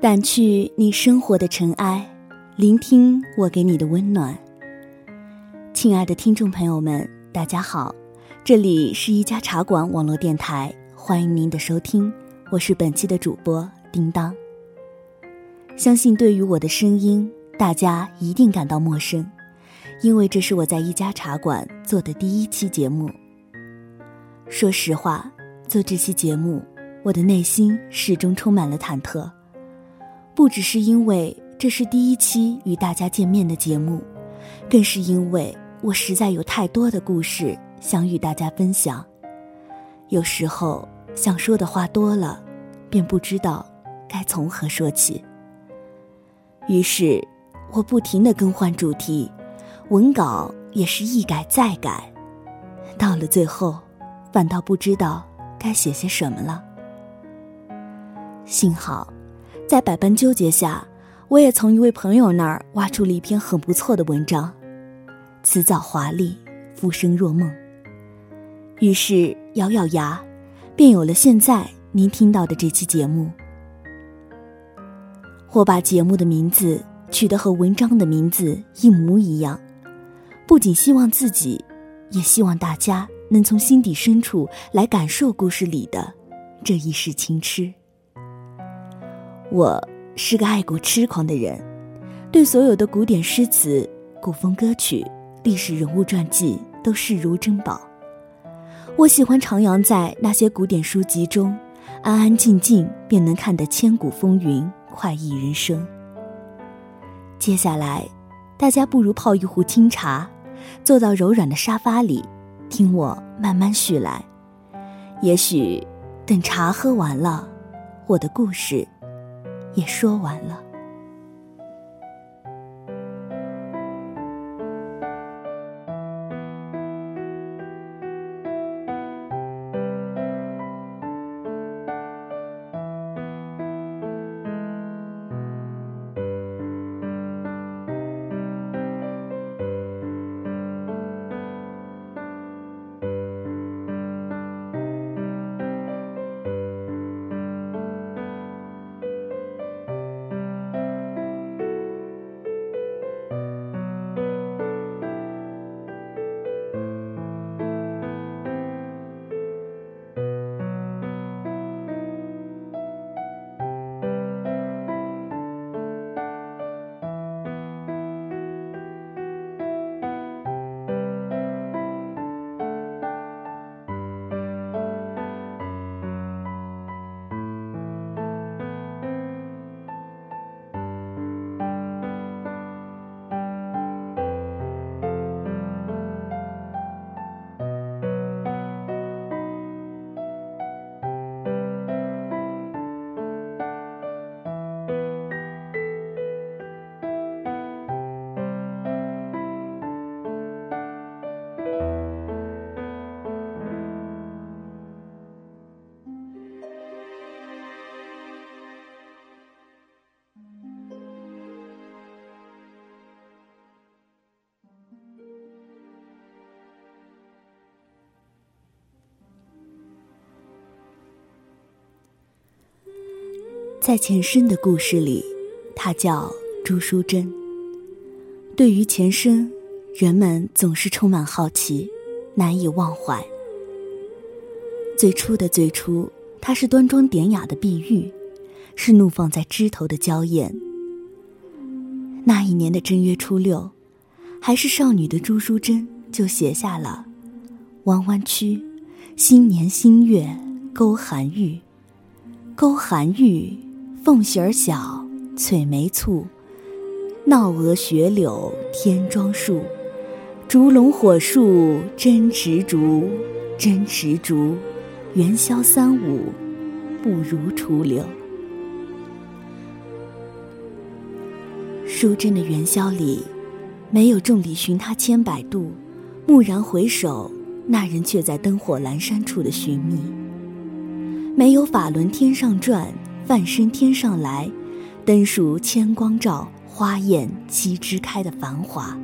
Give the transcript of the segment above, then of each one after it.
掸去你生活的尘埃，聆听我给你的温暖。亲爱的听众朋友们，大家好，这里是一家茶馆网络电台，欢迎您的收听，我是本期的主播叮当。相信对于我的声音，大家一定感到陌生，因为这是我在一家茶馆做的第一期节目。说实话，做这期节目，我的内心始终充满了忐忑，不只是因为这是第一期与大家见面的节目，更是因为我实在有太多的故事想与大家分享。有时候想说的话多了，便不知道该从何说起。于是，我不停的更换主题，文稿也是一改再改，到了最后，反倒不知道该写些什么了。幸好，在百般纠结下，我也从一位朋友那儿挖出了一篇很不错的文章，辞藻华丽，浮生若梦。于是咬咬牙，便有了现在您听到的这期节目。我把节目的名字取得和文章的名字一模一样，不仅希望自己，也希望大家能从心底深处来感受故事里的这一世情痴。我是个爱古痴狂的人，对所有的古典诗词、古风歌曲、历史人物传记都视如珍宝。我喜欢徜徉在那些古典书籍中，安安静静便能看得千古风云。快意人生。接下来，大家不如泡一壶清茶，坐到柔软的沙发里，听我慢慢叙来。也许，等茶喝完了，我的故事也说完了。在前身的故事里，她叫朱淑珍。对于前生，人们总是充满好奇，难以忘怀。最初的最初，她是端庄典雅的碧玉，是怒放在枝头的娇艳。那一年的正月初六，还是少女的朱淑珍就写下了“弯弯曲，新年新月勾寒玉，勾寒玉。”凤喜儿小，翠眉簇，闹蛾雪柳添妆树，烛龙火树真执着，真执着，元宵三五不如初六。淑贞的元宵里，没有众里寻他千百度，蓦然回首，那人却在灯火阑珊处的寻觅。没有法轮天上转。半身天上来，灯数千光照，花艳七枝开的繁华。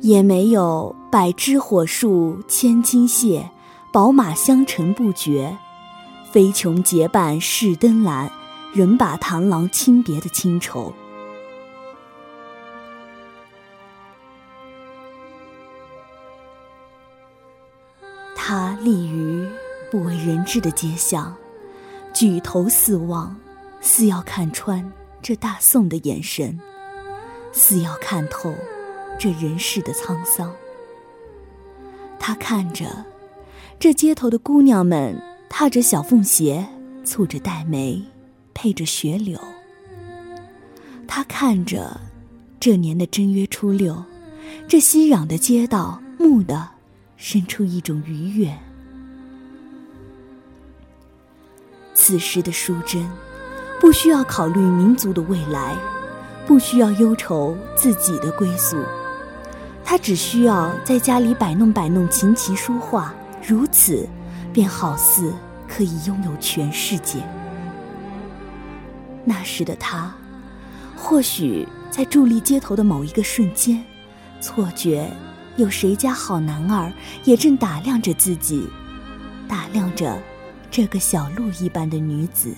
也没有百枝火树千金谢，宝马香尘不绝。飞琼结伴试灯阑，仍把螳螂轻别的清愁。他立于不为人知的街巷，举头四望，似要看穿这大宋的眼神，似要看透这人世的沧桑。他看着这街头的姑娘们，踏着小凤鞋，蹙着黛眉，配着雪柳。他看着这年的正月初六，这熙攘的街道，蓦地生出一种愉悦。此时的淑贞，不需要考虑民族的未来，不需要忧愁自己的归宿。她只需要在家里摆弄摆弄琴棋书画，如此，便好似可以拥有全世界。那时的他，或许在伫立街头的某一个瞬间，错觉有谁家好男儿也正打量着自己，打量着这个小鹿一般的女子。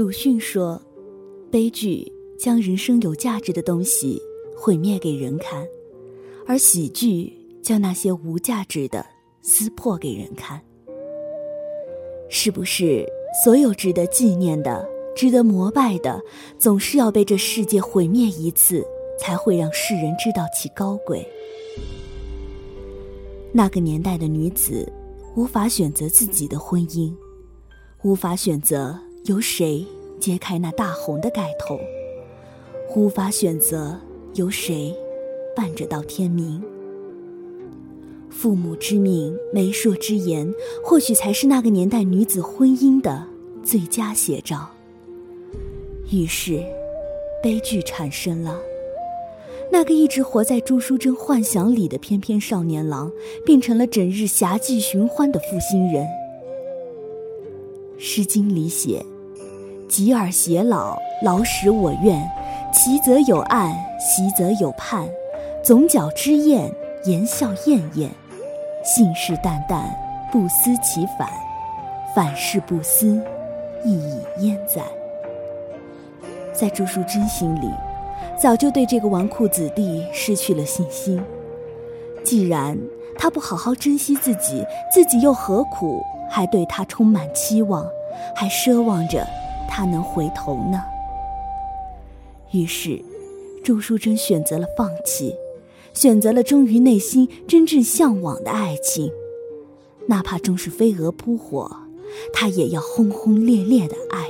鲁迅说：“悲剧将人生有价值的东西毁灭给人看，而喜剧将那些无价值的撕破给人看。是不是所有值得纪念的、值得膜拜的，总是要被这世界毁灭一次，才会让世人知道其高贵？那个年代的女子，无法选择自己的婚姻，无法选择。”由谁揭开那大红的盖头？无法选择由谁伴着到天明。父母之命、媒妁之言，或许才是那个年代女子婚姻的最佳写照。于是，悲剧产生了。那个一直活在朱淑珍幻想里的翩翩少年郎，变成了整日侠妓寻欢的负心人。《诗经》里写：“及尔偕老，老使我怨。其则有岸，习则有畔。总角之宴，言笑晏晏。信誓旦旦，不思其反。反事不思，亦已焉在？”在朱淑珍心里，早就对这个纨绔子弟失去了信心。既然他不好好珍惜自己，自己又何苦？还对他充满期望，还奢望着他能回头呢。于是，周淑珍选择了放弃，选择了忠于内心真正向往的爱情，哪怕终是飞蛾扑火，她也要轰轰烈烈的爱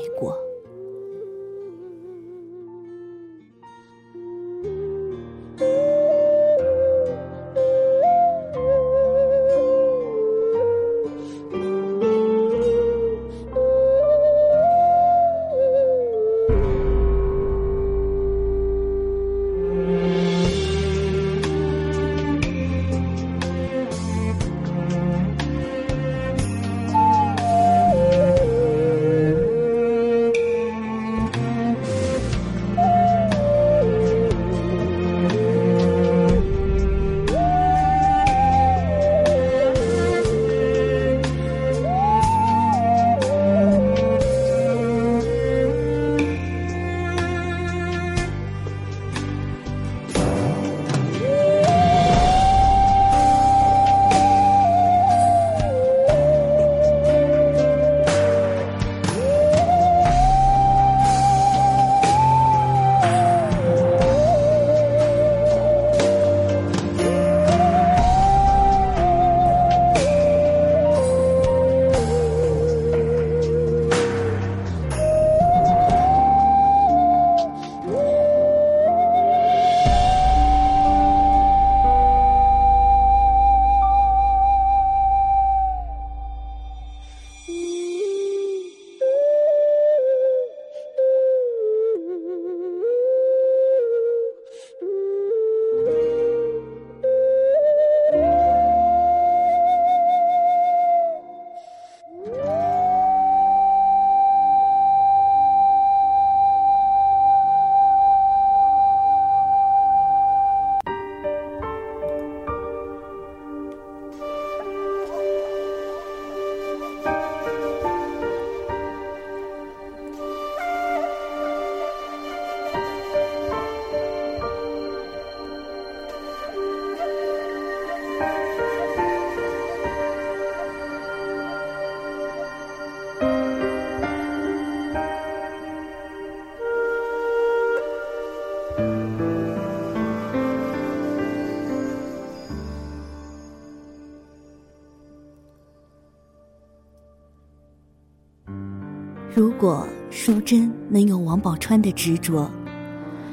如果淑贞能有王宝钏的执着，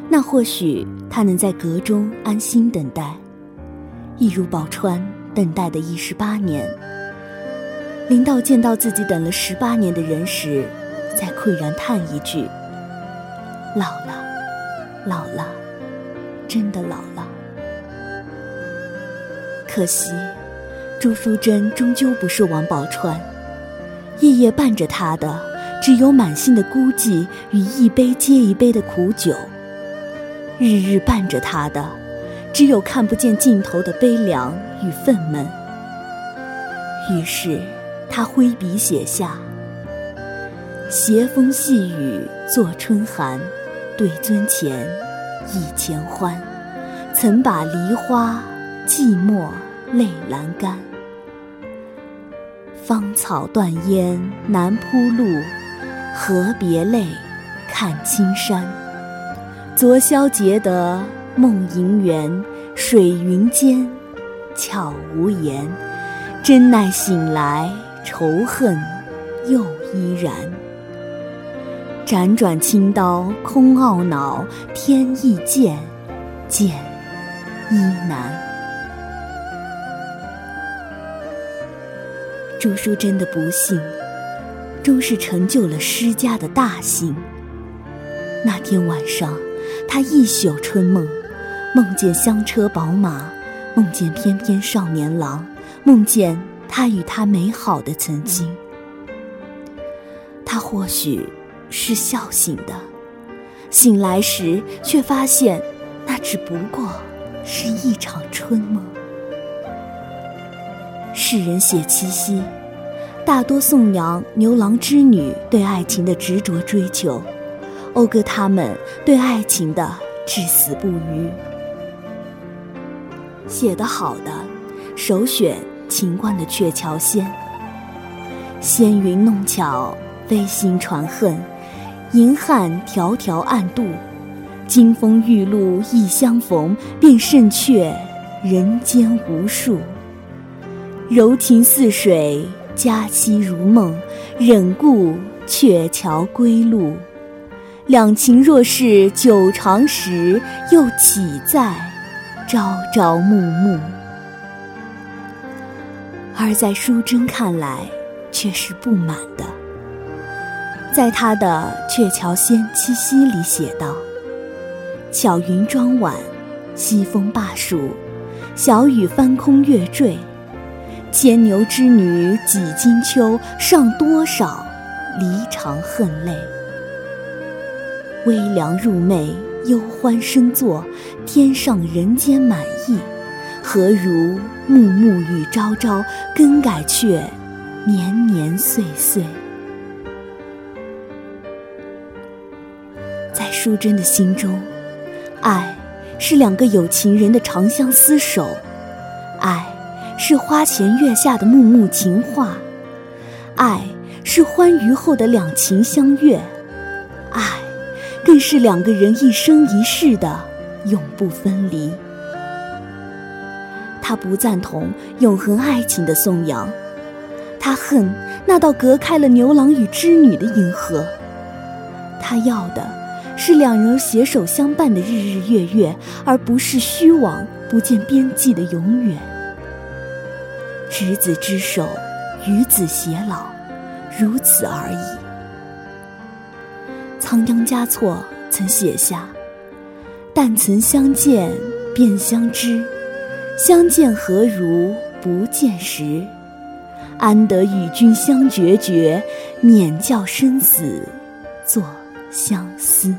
那或许她能在阁中安心等待，一如宝钏等待的一十八年。临到见到自己等了十八年的人时，再喟然叹一句：“老了，老了，真的老了。”可惜，朱淑珍终究不是王宝钏，夜夜伴着她的，只有满心的孤寂与一杯接一杯的苦酒；日日伴着他的，只有看不见尽头的悲凉与愤懑。于是，他挥笔写下。斜风细雨作春寒，对樽前忆前欢。曾把梨花寂寞泪阑干。芳草断烟难铺路，何别泪，看青山。昨宵结得梦萦圆，水云间悄无言。真奈醒来仇恨又依然。辗转青刀空懊恼，天意渐，渐依难。朱淑珍的不幸，终是成就了施家的大幸。那天晚上，他一宿春梦，梦见香车宝马，梦见翩翩少年郎，梦见他与他美好的曾经。他或许。是笑醒的，醒来时却发现，那只不过是一场春梦。世人写七夕，大多颂扬牛郎织女对爱情的执着追求，讴歌他们对爱情的至死不渝。写得好的，首选秦观的《鹊桥仙》。纤云弄巧，飞星传恨。银汉迢迢暗度，金风玉露一相逢，便胜却人间无数。柔情似水，佳期如梦，忍顾鹊桥归路。两情若是久长时，又岂在朝朝暮暮？而在淑贞看来，却是不满的。在他的《鹊桥仙·七夕》里写道：“巧云妆晚，西风罢暑，小雨翻空月坠。牵牛织女几经秋，上多少离肠恨泪。微凉入寐，忧欢生作，天上人间满意，何如暮暮与朝朝，更改却年年岁岁。”在淑贞的心中，爱是两个有情人的长相厮守，爱是花前月下的暮暮情话，爱是欢愉后的两情相悦，爱更是两个人一生一世的永不分离。他不赞同永恒爱情的颂扬，他恨那道隔开了牛郎与织女的银河，他要的。是两人携手相伴的日日月月，而不是虚妄不见边际的永远。执子之手，与子偕老，如此而已。仓央嘉措曾写下：“但曾相见便相知，相见何如不见时？安得与君相决绝，免教生死作相思。”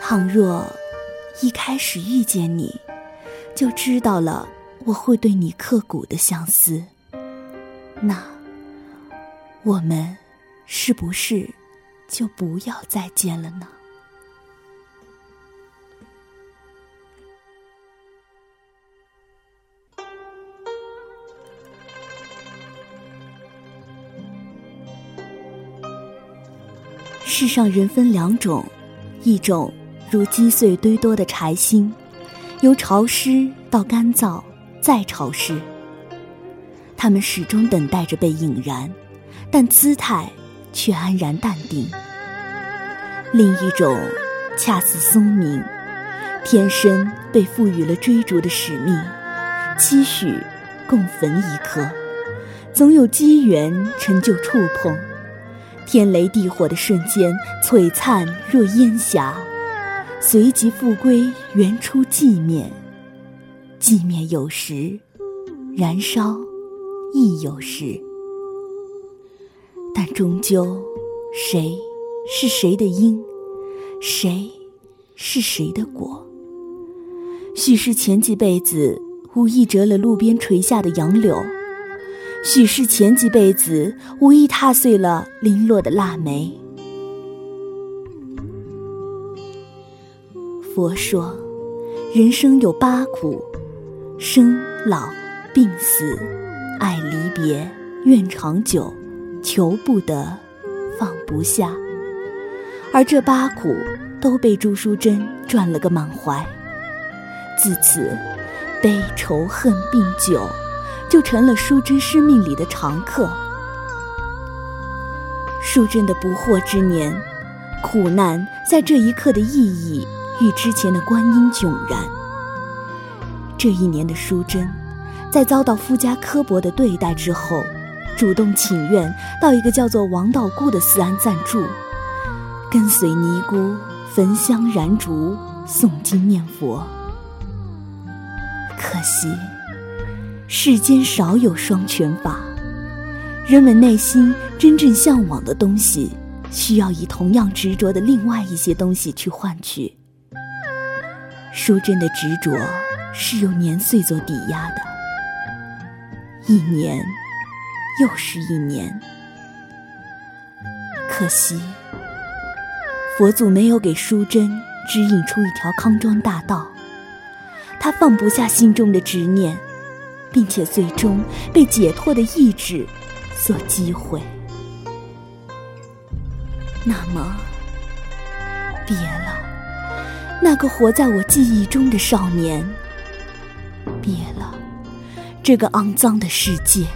倘若一开始遇见你，就知道了我会对你刻骨的相思，那我们是不是就不要再见了呢？世上人分两种，一种。如积碎堆多的柴薪，由潮湿到干燥，再潮湿。他们始终等待着被引燃，但姿态却安然淡定。另一种，恰似松明，天生被赋予了追逐的使命，期许共焚一颗，总有机缘成就触碰。天雷地火的瞬间，璀璨若烟霞，随即复归原初寂灭。寂灭有时，燃烧亦有时，但终究，谁？是谁的因，谁是谁的果？许是前几辈子无意折了路边垂下的杨柳，许是前几辈子无意踏碎了零落的腊梅。佛说，人生有八苦：生、老、病、死、爱离别、怨长久、求不得、放不下。而这八苦都被朱淑珍转了个满怀，自此，悲愁恨病酒，就成了淑珍生命里的常客。淑珍的不惑之年，苦难在这一刻的意义与之前的观音迥然。这一年的淑珍，在遭到夫家刻薄的对待之后，主动请愿到一个叫做王道姑的寺庵暂住。跟随尼姑焚香燃烛诵经念佛，可惜世间少有双全法。人们内心真正向往的东西，需要以同样执着的另外一些东西去换取。淑贞的执着是由年岁做抵押的，一年又是一年，可惜。佛祖没有给淑贞指引出一条康庄大道，他放不下心中的执念，并且最终被解脱的意志所击毁。那么，别了，那个活在我记忆中的少年；别了，这个肮脏的世界；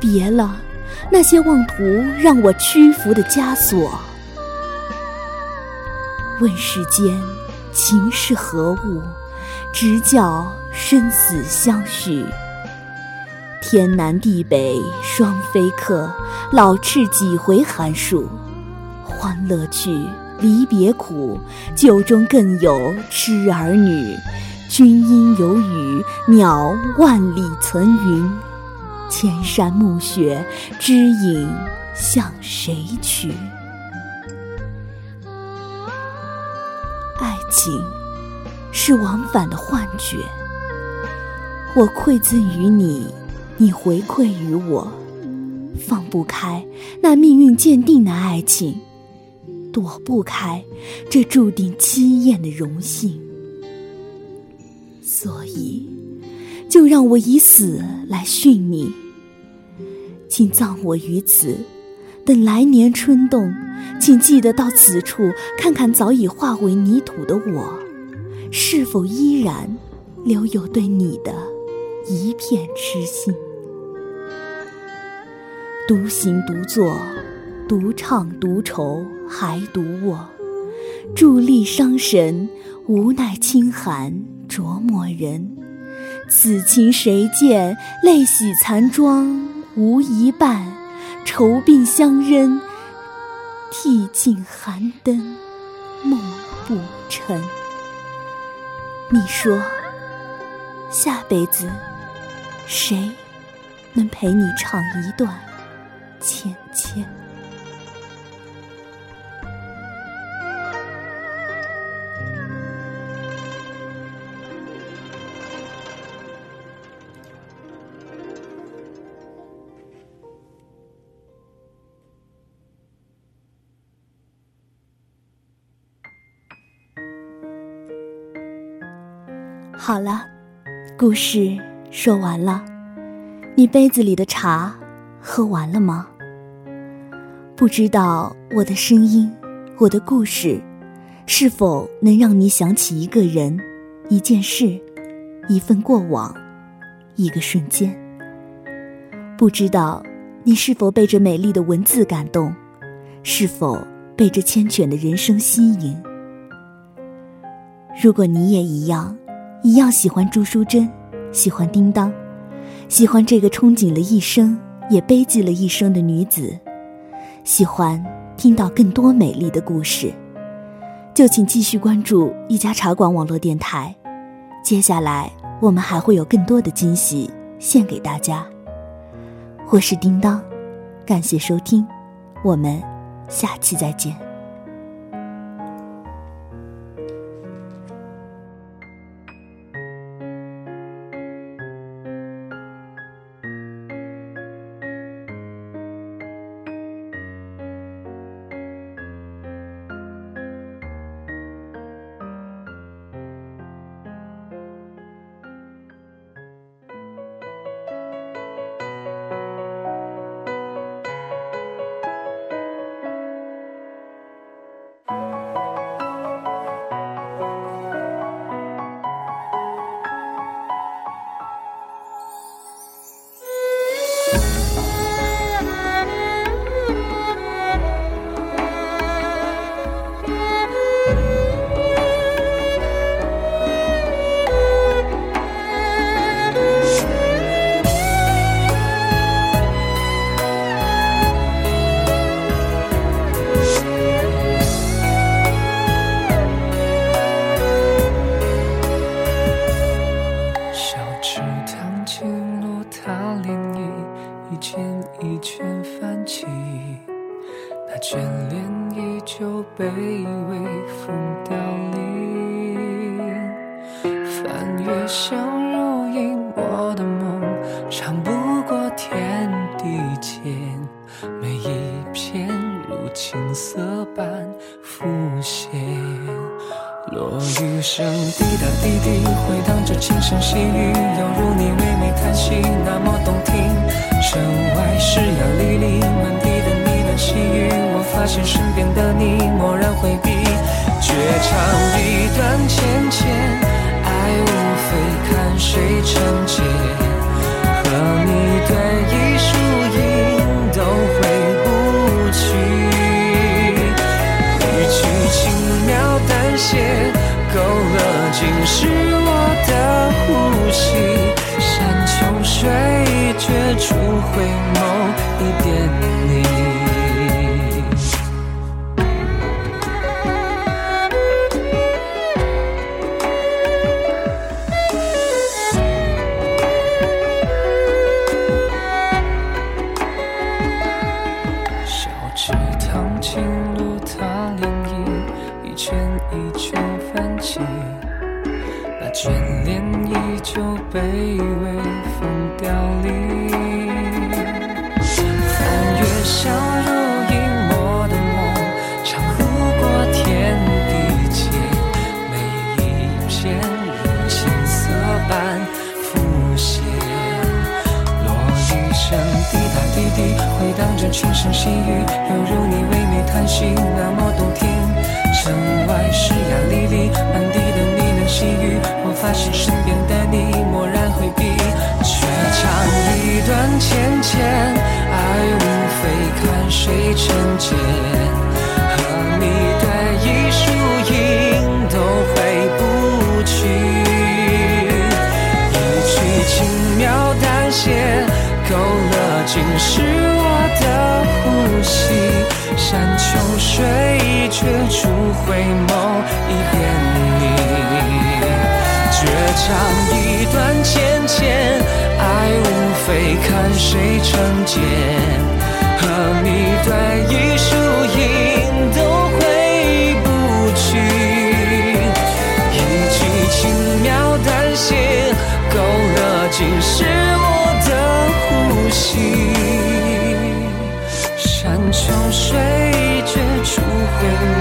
别了，那些妄图让我屈服的枷锁。问世间情是何物，直教生死相许。天南地北双飞客，老翅几回寒暑。欢乐去，离别苦，酒中更有痴儿女。君应有语，鸟万里存云。千山暮雪，知影向谁去？爱情是往返的幻觉，我馈赠于你，你回馈于我，放不开那命运鉴定的爱情，躲不开这注定凄艳的荣幸，所以就让我以死来殉你，请葬我于此。等来年春冬，请记得到此处看看早已化为泥土的我，是否依然留有对你的一片痴心。独行独坐，独唱独愁，还独卧，伫立伤神，无奈清寒琢磨人。此情谁见？泪洗残妆无一半。愁鬓相扔，涕尽寒灯梦不成。你说，下辈子谁能陪你唱一段芊芊？好了，故事说完了，你杯子里的茶喝完了吗？不知道我的声音，我的故事，是否能让你想起一个人、一件事、一份过往、一个瞬间？不知道你是否被这美丽的文字感动，是否被这缱绻的人生吸引？如果你也一样，一样喜欢朱淑珍，喜欢叮当，喜欢这个憧憬了一生也悲寂了一生的女子，喜欢听到更多美丽的故事，就请继续关注一家茶馆网络电台。接下来我们还会有更多的惊喜献给大家。我是叮当，感谢收听，我们下期再见。池塘青落，他涟漪一圈一圈泛起，那眷恋依旧被微风凋零。翻阅相如影，我的梦长不过天地间，每一片如青色般浮现。落雨声滴答滴滴，回荡着轻声细语，犹如你唯美叹息，那么动听。城外湿呀沥沥，满地的呢喃细语。我发现身边的你蓦然回避，绝唱一段浅浅，爱无非看谁成结。和你对弈输回荡着轻声细语，犹如你唯美叹息，那么动听。城外湿芽沥沥，满地的呢喃细语。我发现身边的你蓦然回避，却唱一段浅浅，爱无非看谁成茧。和你对弈输赢都回不去，一曲轻描淡写，勾勒尽是。山穷水绝处回眸一遍你，绝唱一段浅浅，爱无非看谁成茧，和你对弈输赢都回不去，一句轻描淡写，勾勒尽是我的呼吸。山穷水绝处回。